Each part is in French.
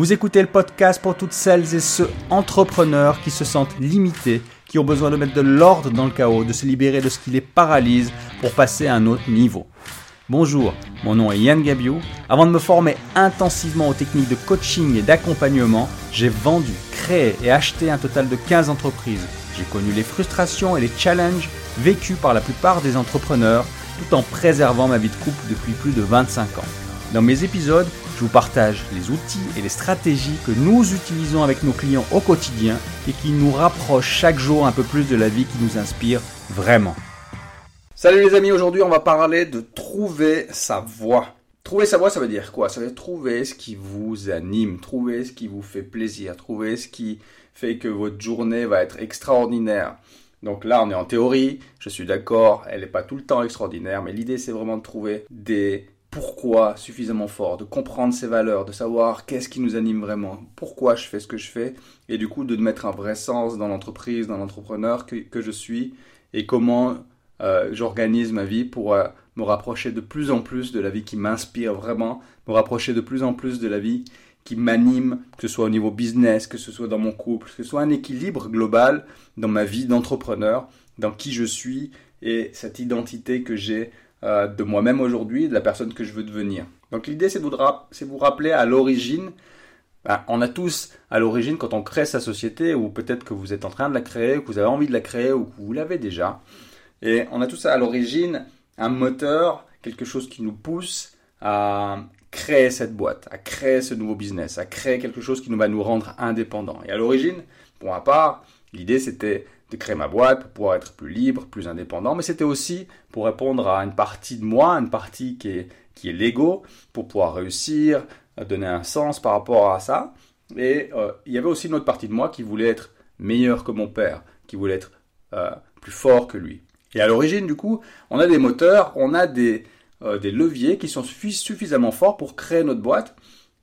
Vous écoutez le podcast pour toutes celles et ceux entrepreneurs qui se sentent limités, qui ont besoin de mettre de l'ordre dans le chaos, de se libérer de ce qui les paralyse pour passer à un autre niveau. Bonjour, mon nom est Yann Gabiou. Avant de me former intensivement aux techniques de coaching et d'accompagnement, j'ai vendu, créé et acheté un total de 15 entreprises. J'ai connu les frustrations et les challenges vécus par la plupart des entrepreneurs tout en préservant ma vie de couple depuis plus de 25 ans. Dans mes épisodes, je vous partage les outils et les stratégies que nous utilisons avec nos clients au quotidien et qui nous rapprochent chaque jour un peu plus de la vie qui nous inspire vraiment. Salut les amis, aujourd'hui on va parler de trouver sa voie. Trouver sa voie, ça veut dire quoi? Ça veut dire trouver ce qui vous anime, trouver ce qui vous fait plaisir, trouver ce qui fait que votre journée va être extraordinaire. Donc là, on est en théorie, je suis d'accord, elle n'est pas tout le temps extraordinaire, mais l'idée c'est vraiment de trouver des pourquoi suffisamment forts, de comprendre ses valeurs, de savoir qu'est-ce qui nous anime vraiment, pourquoi je fais ce que je fais, et du coup de mettre un vrai sens dans l'entreprise, dans l'entrepreneur que, que je suis, et comment euh, j'organise ma vie pour euh, me rapprocher de plus en plus de la vie qui m'inspire vraiment, me rapprocher de plus en plus de la vie qui m'anime, que ce soit au niveau business, que ce soit dans mon couple, que ce soit un équilibre global dans ma vie d'entrepreneur, dans qui je suis et cette identité que j'ai euh, de moi-même aujourd'hui, de la personne que je veux devenir. Donc l'idée c'est de vous, vous rappeler à l'origine, ben, on a tous à l'origine quand on crée sa société, ou peut-être que vous êtes en train de la créer, ou que vous avez envie de la créer, ou que vous l'avez déjà, et on a tous à l'origine un moteur, quelque chose qui nous pousse à créer cette boîte, à créer ce nouveau business, à créer quelque chose qui nous va nous rendre indépendants. Et à l'origine, pour ma part, l'idée c'était de créer ma boîte pour pouvoir être plus libre, plus indépendant, mais c'était aussi pour répondre à une partie de moi, une partie qui est, qui est l'ego, pour pouvoir réussir, donner un sens par rapport à ça. Et euh, il y avait aussi une autre partie de moi qui voulait être meilleur que mon père, qui voulait être euh, plus fort que lui. Et à l'origine, du coup, on a des moteurs, on a des, euh, des leviers qui sont suffisamment forts pour créer notre boîte.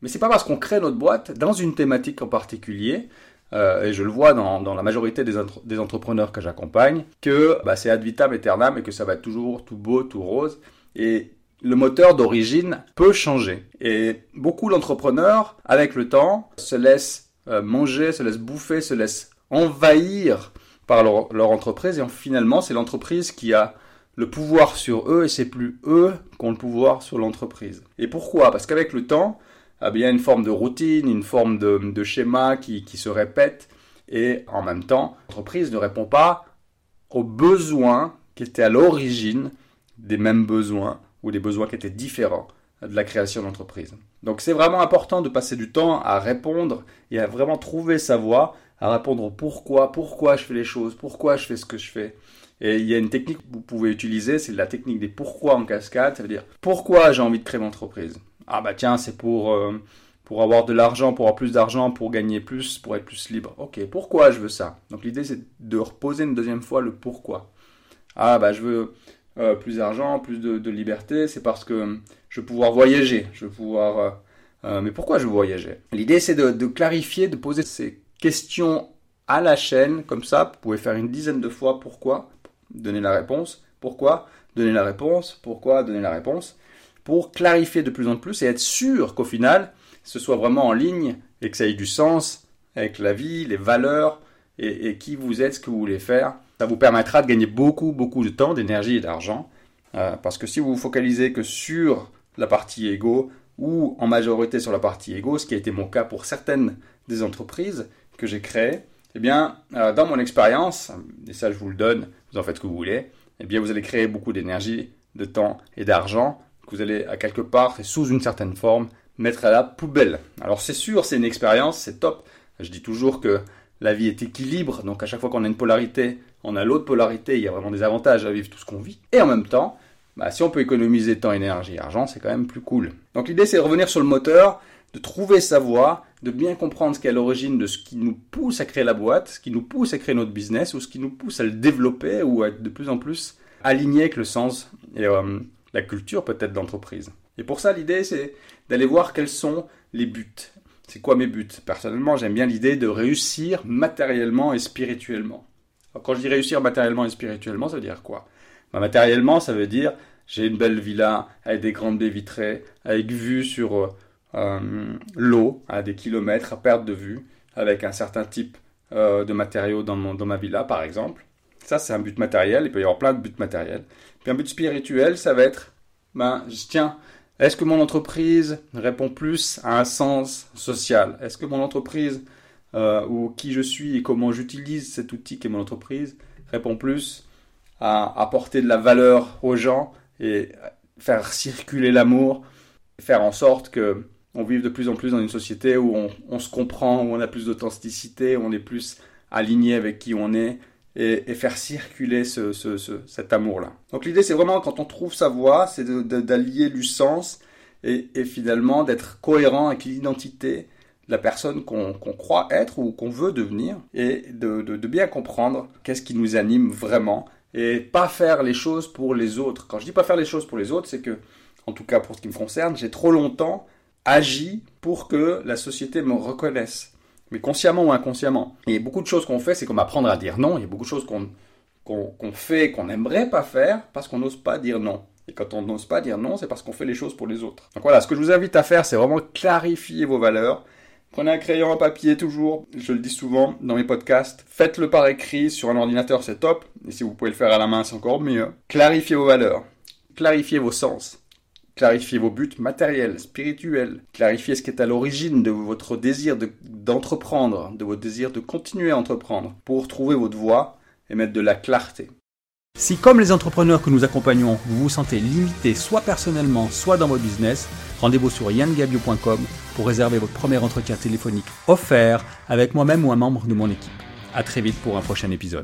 Mais c'est pas parce qu'on crée notre boîte dans une thématique en particulier, euh, et je le vois dans, la majorité des, entrepreneurs que j'accompagne, que bah, c'est ad vitam aeternam et que ça va être toujours tout beau, tout rose. Et le moteur d'origine peut changer. Et beaucoup d'entrepreneurs, avec le temps, se laissent euh, manger, se laissent bouffer, se laissent envahir par leur, leur entreprise. Et finalement, c'est l'entreprise qui a le pouvoir sur eux et c'est plus eux qui ont le pouvoir sur l'entreprise. Et pourquoi? Parce qu'avec le temps, il y a une forme de routine, une forme de, schéma qui, se répète et en même temps, l'entreprise ne répond pas aux besoins qui étaient à l'origine des mêmes besoins ou des besoins qui étaient différents de la création d'entreprise. Donc c'est vraiment important de passer du temps à répondre et à vraiment trouver sa voie, à répondre au pourquoi, pourquoi je fais les choses, pourquoi je fais ce que je fais. Et il y a une technique que vous pouvez utiliser, c'est la technique des pourquoi en cascade. Ça veut dire pourquoi j'ai envie de créer mon entreprise. Ah bah tiens, c'est pour, euh, pour avoir de l'argent, pour avoir plus d'argent, pour gagner plus, pour être plus libre. Ok, pourquoi je veux ça? Donc l'idée c'est de reposer une deuxième fois le pourquoi. Ah bah je veux euh, plus d'argent, plus de, liberté, c'est parce que je veux pouvoir voyager, je veux pouvoir... Euh, mais pourquoi je veux voyager? L'idée c'est de clarifier, de poser ces questions à la chaîne, comme ça, vous pouvez faire une dizaine de fois pourquoi, donner la réponse. Pourquoi Donner la réponse. Pourquoi Donner la réponse. Pour clarifier de plus en plus et être sûr qu'au final, ce soit vraiment en ligne et que ça ait du sens avec la vie, les valeurs et, qui vous êtes, ce que vous voulez faire. Ça vous permettra de gagner beaucoup, beaucoup de temps, d'énergie et d'argent. Euh, parce que si vous vous focalisez que sur la partie ego ou en majorité sur la partie ego, ce qui a été mon cas pour certaines des entreprises que j'ai créées, eh bien, euh, dans mon expérience, et ça je vous le donne, vous en faites ce que vous voulez, eh bien vous allez créer beaucoup d'énergie, de temps et d'argent que vous allez à quelque part et sous une certaine forme mettre à la poubelle. Alors c'est sûr, c'est une expérience, c'est top. Je dis toujours que la vie est équilibre, donc à chaque fois qu'on a une polarité, on a l'autre polarité, il y a vraiment des avantages à vivre tout ce qu'on vit. Et en même temps, bah, si on peut économiser temps, énergie et argent, c'est quand même plus cool. Donc l'idée c'est de revenir sur le moteur, de trouver sa voie, de bien comprendre ce qui est à l'origine de ce qui nous pousse à créer la boîte, ce qui nous pousse à créer notre business, ou ce qui nous pousse à le développer, ou à être de plus en plus aligné avec le sens euh, la culture peut-être d'entreprise. Et pour ça, l'idée, c'est d'aller voir quels sont les buts. C'est quoi mes buts? Personnellement, j'aime bien l'idée de réussir matériellement et spirituellement. quand je dis réussir matériellement et spirituellement, ça veut dire quoi? Bah, Matériellement, ça veut dire j'ai une belle villa avec des grandes baies vitrées, avec vue sur... Euh, l'eau à des kilomètres à perte de vue avec un certain type de matériaux dans, dans ma villa, par exemple. Ça, c'est un but matériel. Il peut y avoir plein de buts matériels. Puis un but spirituel, ça va être, ben, tiens, est-ce que mon entreprise répond plus à un sens social? Est-ce que mon entreprise euh, ou qui je suis et comment j'utilise cet outil qui est mon entreprise répond plus à apporter de la valeur aux gens et faire circuler l'amour, faire en sorte que on vive de plus en plus dans une société où on, se comprend, où on a plus d'authenticité, où on est plus aligné avec qui on est et, faire circuler cet amour-là. Donc l'idée, c'est vraiment quand on trouve sa voie, c'est d'allier du sens et, finalement d'être cohérent avec l'identité de la personne qu'on croit être ou qu'on veut devenir et de, de bien comprendre qu'est-ce qui nous anime vraiment et pas faire les choses pour les autres. Quand je dis pas faire les choses pour les autres, c'est que, en tout cas pour ce qui me concerne, j'ai trop longtemps agi pour que la société me reconnaisse mais consciemment ou inconsciemment. Et il y a beaucoup de choses qu'on fait, c'est comme apprendre à dire non. Il y a beaucoup de choses qu'on fait, qu'on n'aimerait pas faire, parce qu'on n'ose pas dire non. Et quand on n'ose pas dire non, c'est parce qu'on fait les choses pour les autres. Donc voilà, ce que je vous invite à faire, c'est vraiment clarifier vos valeurs. Prenez un crayon, un papier, toujours, je le dis souvent dans mes podcasts. Faites-le par écrit sur un ordinateur, c'est top. Et si vous pouvez le faire à la main, c'est encore mieux. Clarifiez vos valeurs. Clarifiez vos sens. Clarifiez vos buts matériels, spirituels. Clarifiez ce qui est à l'origine de votre désir d'entreprendre, de, votre désir de continuer à entreprendre, pour trouver votre voie et mettre de la clarté. Si comme les entrepreneurs que nous accompagnons, vous vous sentez limité soit personnellement, soit dans votre business, rendez-vous sur yangabio.com pour réserver votre premier entretien téléphonique offert avec moi-même ou un membre de mon équipe. À très vite pour un prochain épisode.